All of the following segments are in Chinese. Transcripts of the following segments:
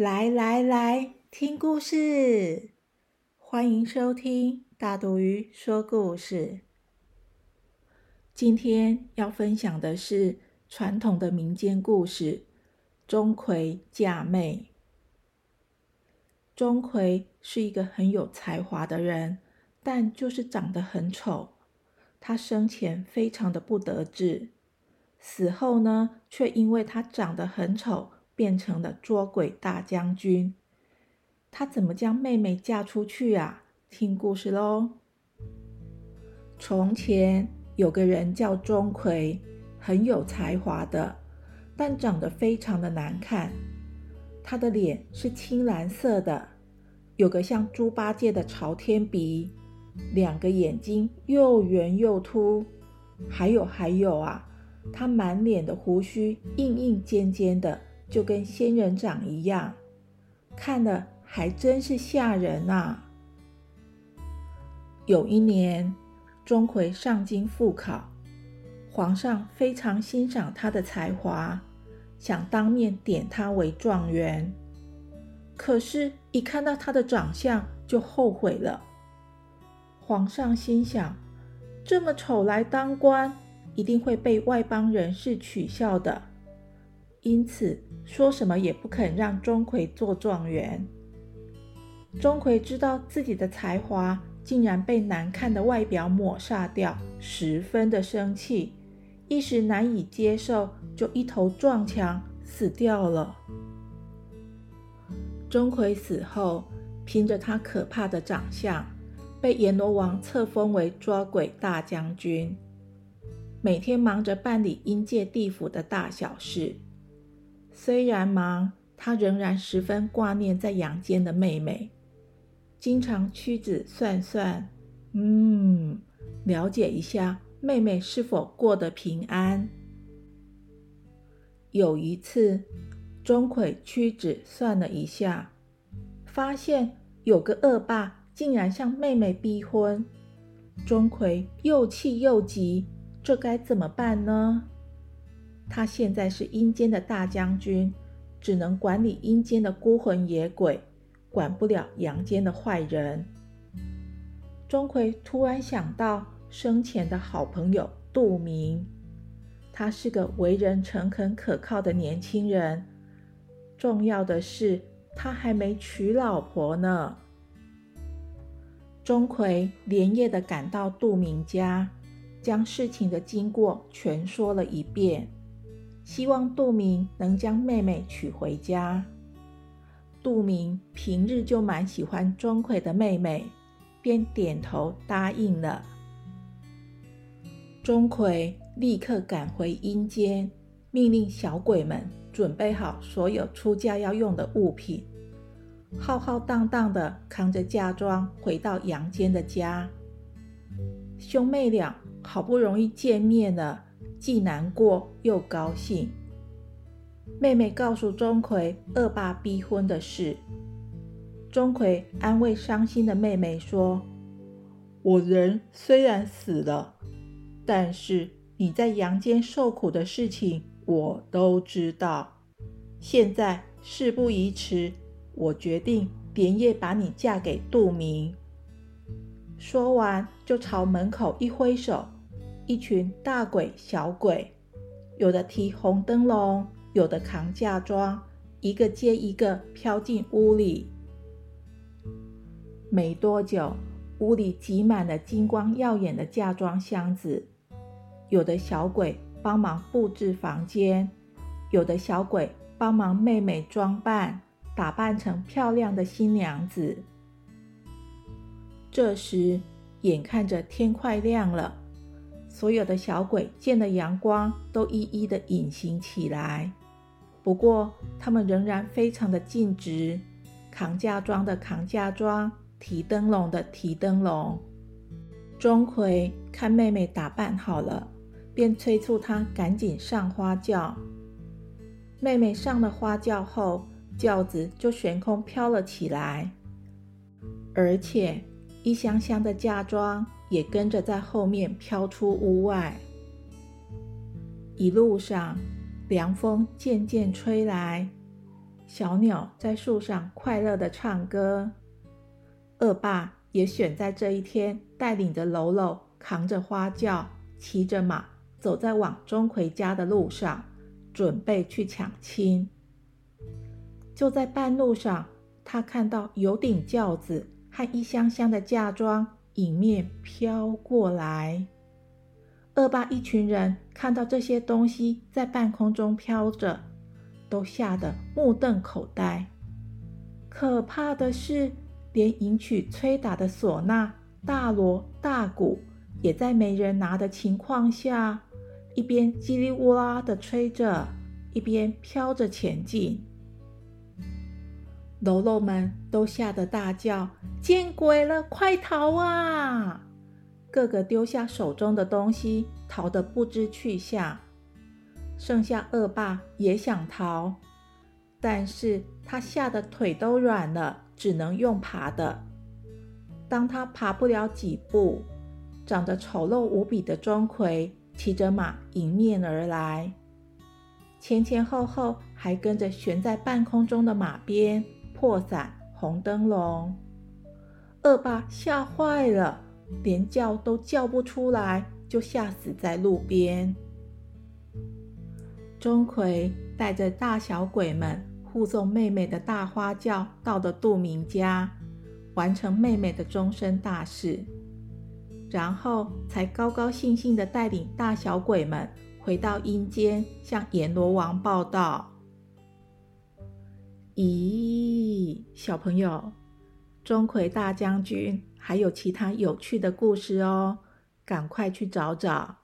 来来来，听故事！欢迎收听大肚鱼说故事。今天要分享的是传统的民间故事《钟馗嫁妹》。钟馗是一个很有才华的人，但就是长得很丑。他生前非常的不得志，死后呢，却因为他长得很丑。变成了捉鬼大将军，他怎么将妹妹嫁出去啊？听故事喽。从前有个人叫钟馗，很有才华的，但长得非常的难看。他的脸是青蓝色的，有个像猪八戒的朝天鼻，两个眼睛又圆又凸，还有还有啊，他满脸的胡须硬硬尖尖的。就跟仙人掌一样，看了还真是吓人呐。有一年，钟馗上京赴考，皇上非常欣赏他的才华，想当面点他为状元。可是，一看到他的长相，就后悔了。皇上心想：这么丑来当官，一定会被外邦人士取笑的。因此，说什么也不肯让钟馗做状元。钟馗知道自己的才华竟然被难看的外表抹杀掉，十分的生气，一时难以接受，就一头撞墙死掉了。钟馗死后，凭着他可怕的长相，被阎罗王册封为捉鬼大将军，每天忙着办理阴界地府的大小事。虽然忙，他仍然十分挂念在阳间的妹妹，经常屈指算算，嗯，了解一下妹妹是否过得平安。有一次，钟馗屈指算了一下，发现有个恶霸竟然向妹妹逼婚，钟馗又气又急，这该怎么办呢？他现在是阴间的大将军，只能管理阴间的孤魂野鬼，管不了阳间的坏人。钟馗突然想到生前的好朋友杜明，他是个为人诚恳可靠的年轻人，重要的是他还没娶老婆呢。钟馗连夜的赶到杜明家，将事情的经过全说了一遍。希望杜明能将妹妹娶回家。杜明平日就蛮喜欢钟馗的妹妹，便点头答应了。钟馗立刻赶回阴间，命令小鬼们准备好所有出嫁要用的物品，浩浩荡荡的扛着嫁妆回到阳间的家。兄妹俩好不容易见面了。既难过又高兴。妹妹告诉钟馗恶霸逼婚的事。钟馗安慰伤心的妹妹说：“我人虽然死了，但是你在阳间受苦的事情我都知道。现在事不宜迟，我决定连夜把你嫁给杜明。”说完，就朝门口一挥手。一群大鬼小鬼，有的提红灯笼，有的扛嫁妆，一个接一个飘进屋里。没多久，屋里挤满了金光耀眼的嫁妆箱子。有的小鬼帮忙布置房间，有的小鬼帮忙妹妹装扮，打扮成漂亮的新娘子。这时，眼看着天快亮了。所有的小鬼见了阳光，都一一的隐形起来。不过，他们仍然非常的尽职，扛嫁妆的扛嫁妆，提灯笼的提灯笼。钟馗看妹妹打扮好了，便催促她赶紧上花轿。妹妹上了花轿后，轿子就悬空飘了起来，而且一箱箱的嫁妆也跟着在后面飘出屋外。一路上，凉风渐渐吹来，小鸟在树上快乐地唱歌。恶霸也选在这一天，带领着喽喽，扛着花轿，骑着马，走在往钟馗家的路上，准备去抢亲。就在半路上，他看到有顶轿子和一箱箱的嫁妆迎面飘过来。恶霸一群人看到这些东西在半空中飘着，都吓得目瞪口呆。可怕的是，连迎娶崔打的唢呐、大锣、大鼓，也在没人拿的情况下，一边叽里呜啦的吹着，一边飘着前进。喽喽们都吓得大叫：“见鬼了，快逃啊！”个个丢下手中的东西，逃得不知去向。剩下恶霸也想逃，但是他吓得腿都软了，只能用爬的。当他爬不了几步，长得丑陋无比的钟馗骑着马迎面而来，前前后后还跟着悬在半空中的马鞭、破伞、红灯笼。恶霸吓坏了。连叫都叫不出来，就吓死在路边。钟馗带着大小鬼们护送妹妹的大花轿到了杜明家，完成妹妹的终身大事，然后才高高兴兴地带领大小鬼们回到阴间，向阎罗王报道。咦，小朋友，钟馗大将军。还有其他有趣的故事哦，赶快去找找。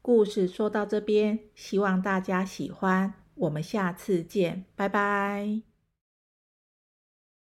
故事说到这边，希望大家喜欢，我们下次见，拜拜。